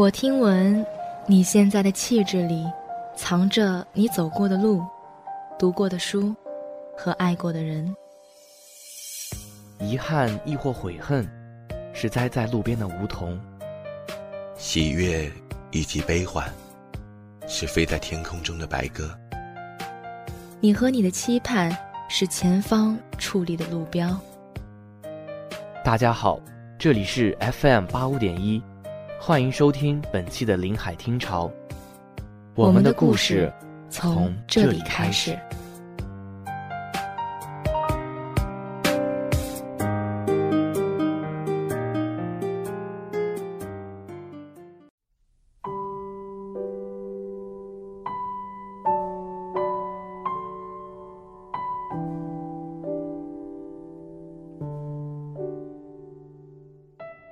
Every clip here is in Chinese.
我听闻，你现在的气质里，藏着你走过的路、读过的书和爱过的人。遗憾亦或悔恨，是栽在路边的梧桐；喜悦以及悲欢，是飞在天空中的白鸽。你和你的期盼，是前方矗立的路标。大家好，这里是 FM 八五点一。欢迎收听本期的临海听潮，我们的故事从这里开始。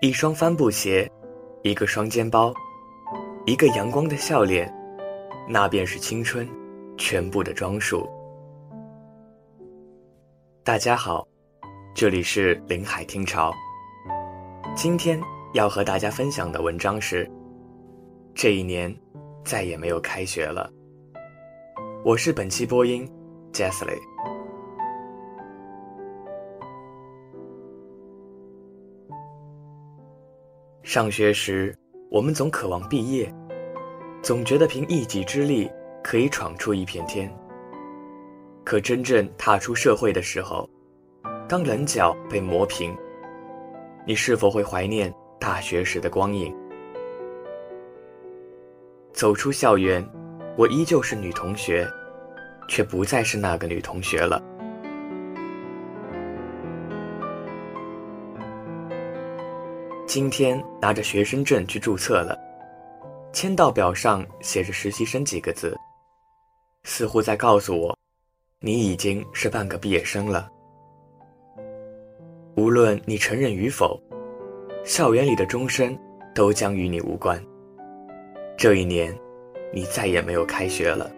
一双帆布鞋。一个双肩包，一个阳光的笑脸，那便是青春全部的装束。大家好，这里是林海听潮。今天要和大家分享的文章是：这一年再也没有开学了。我是本期播音，Jesse。上学时，我们总渴望毕业，总觉得凭一己之力可以闯出一片天。可真正踏出社会的时候，当棱角被磨平，你是否会怀念大学时的光影？走出校园，我依旧是女同学，却不再是那个女同学了。今天拿着学生证去注册了，签到表上写着“实习生”几个字，似乎在告诉我，你已经是半个毕业生了。无论你承认与否，校园里的钟声都将与你无关。这一年，你再也没有开学了。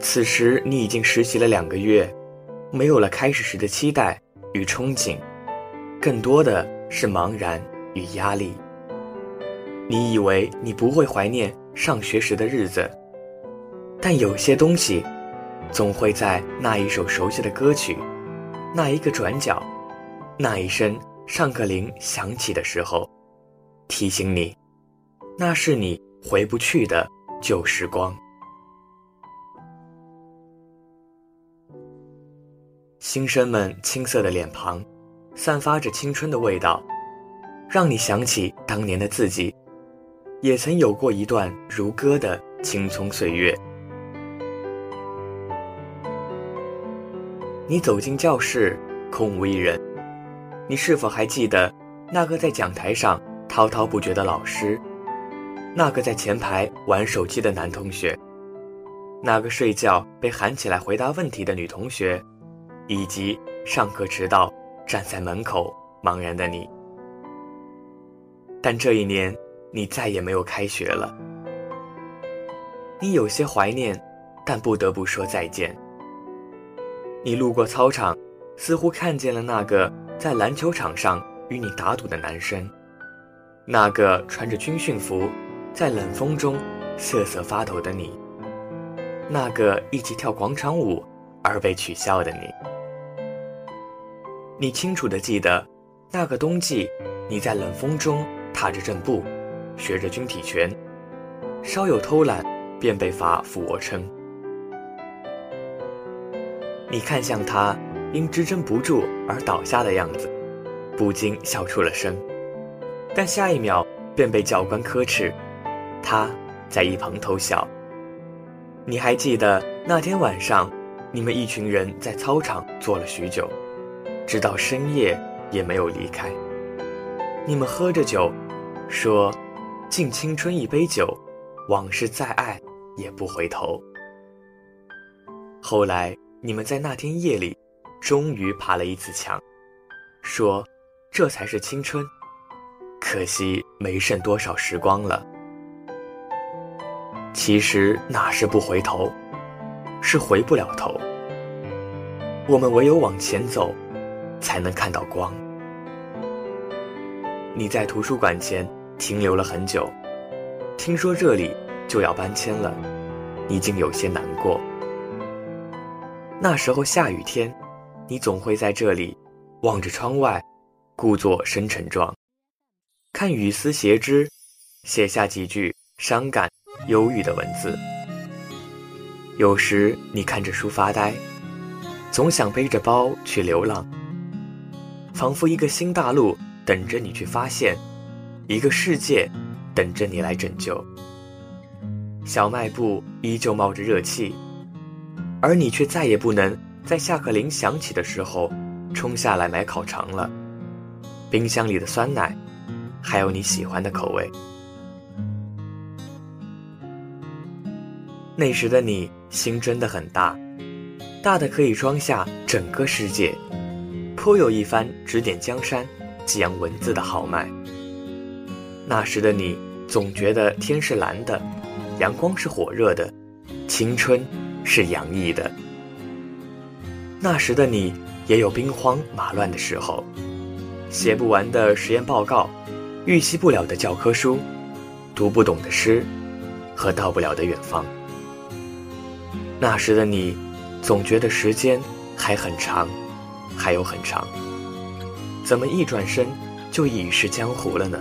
此时你已经实习了两个月，没有了开始时的期待与憧憬。更多的是茫然与压力。你以为你不会怀念上学时的日子，但有些东西，总会在那一首熟悉的歌曲，那一个转角，那一声上课铃响起的时候，提醒你，那是你回不去的旧时光。新生们青涩的脸庞。散发着青春的味道，让你想起当年的自己，也曾有过一段如歌的青葱岁月。你走进教室，空无一人。你是否还记得那个在讲台上滔滔不绝的老师？那个在前排玩手机的男同学？那个睡觉被喊起来回答问题的女同学？以及上课迟到？站在门口茫然的你，但这一年你再也没有开学了。你有些怀念，但不得不说再见。你路过操场，似乎看见了那个在篮球场上与你打赌的男生，那个穿着军训服在冷风中瑟瑟发抖的你，那个一起跳广场舞而被取笑的你。你清楚地记得，那个冬季，你在冷风中踏着正步，学着军体拳，稍有偷懒便被罚俯卧撑。你看向他因支撑不住而倒下的样子，不禁笑出了声，但下一秒便被教官呵斥。他在一旁偷笑。你还记得那天晚上，你们一群人在操场坐了许久。直到深夜也没有离开。你们喝着酒，说：“敬青春一杯酒，往事再爱也不回头。”后来你们在那天夜里，终于爬了一次墙，说：“这才是青春。”可惜没剩多少时光了。其实哪是不回头，是回不了头。我们唯有往前走。才能看到光。你在图书馆前停留了很久，听说这里就要搬迁了，你竟有些难过。那时候下雨天，你总会在这里望着窗外，故作深沉状，看雨丝斜织，写下几句伤感、忧郁的文字。有时你看着书发呆，总想背着包去流浪，仿佛一个新大陆等着你去发现，一个世界等着你来拯救。小卖部依旧冒着热气，而你却再也不能在下课铃响起的时候冲下来买烤肠了。冰箱里的酸奶，还有你喜欢的口味。那时的你心真的很大，大的可以装下整个世界，颇有一番指点江山、激扬文字的豪迈。那时的你总觉得天是蓝的，阳光是火热的，青春是洋溢的。那时的你也有兵荒马乱的时候，写不完的实验报告，预习不了的教科书，读不懂的诗，和到不了的远方。那时的你，总觉得时间还很长，还有很长。怎么一转身就已是江湖了呢？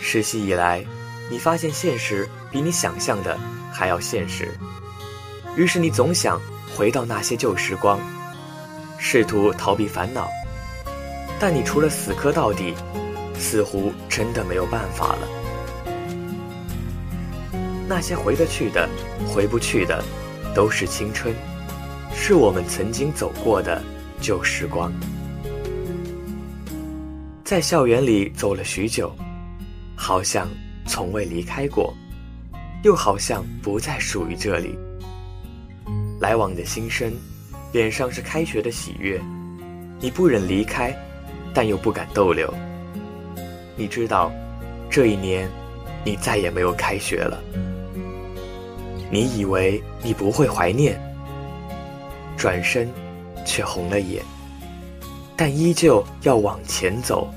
实习以来，你发现现实比你想象的还要现实，于是你总想回到那些旧时光，试图逃避烦恼，但你除了死磕到底，似乎真的没有办法了。那些回得去的，回不去的，都是青春，是我们曾经走过的旧时光。在校园里走了许久，好像从未离开过，又好像不再属于这里。来往的新生，脸上是开学的喜悦，你不忍离开，但又不敢逗留。你知道，这一年，你再也没有开学了。你以为你不会怀念，转身却红了眼，但依旧要往前走，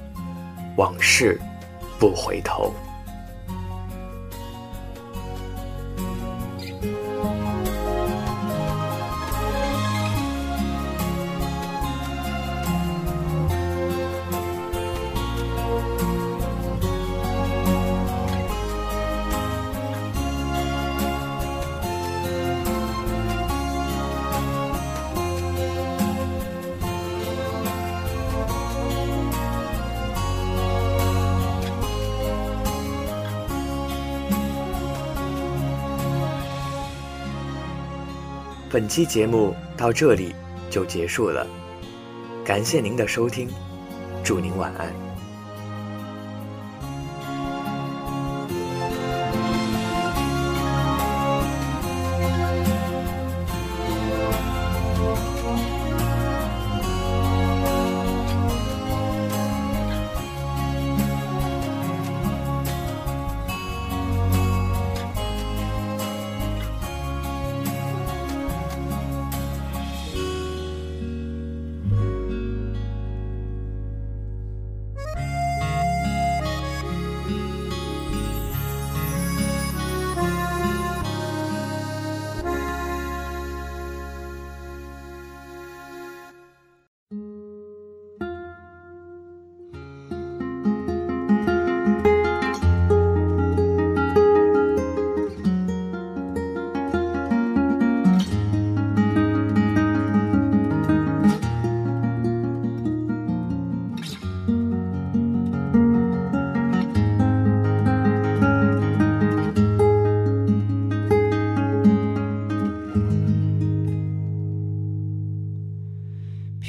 往事不回头。本期节目到这里就结束了，感谢您的收听，祝您晚安。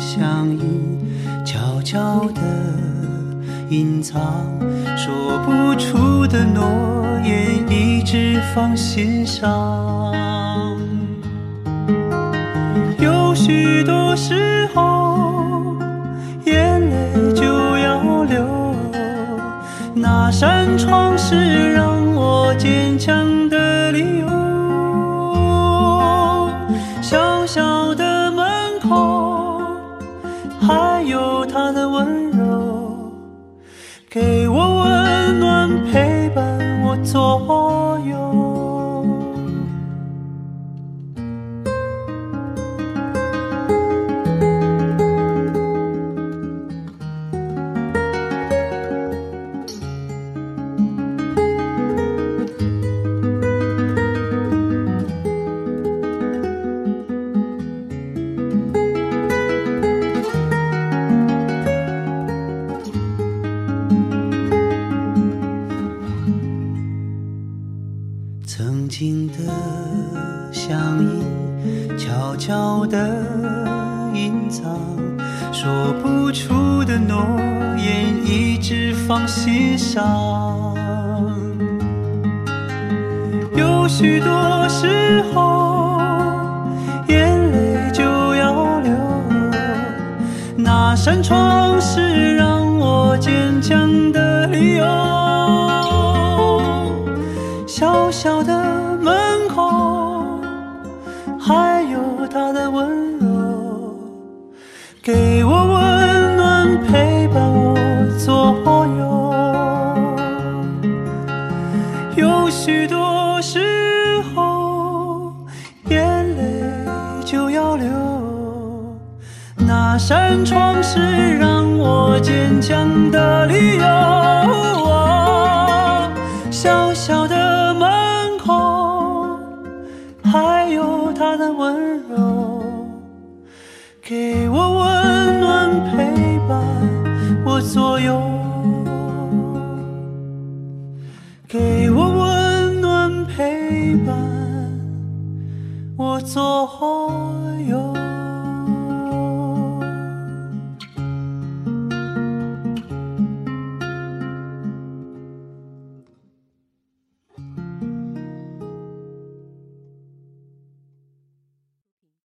相依。悄。悄悄地隐藏，说不出的诺言一直放心上。有许多时候，眼泪就要流，那扇窗是让我坚强曾经的相依，悄悄地隐藏，说不出的诺言一直放心上。有许多时候，眼泪就要流，那扇窗是让我坚强的理由。小的门口，还有他的温柔，给我温暖，陪伴我左右。有许多时候，眼泪就要流，那扇窗是让我坚强的理由。小小他的温柔，给我温暖，陪伴我左右，给我温暖，陪伴我左右。